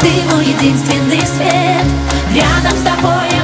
ты мой единственный свет. Рядом с тобой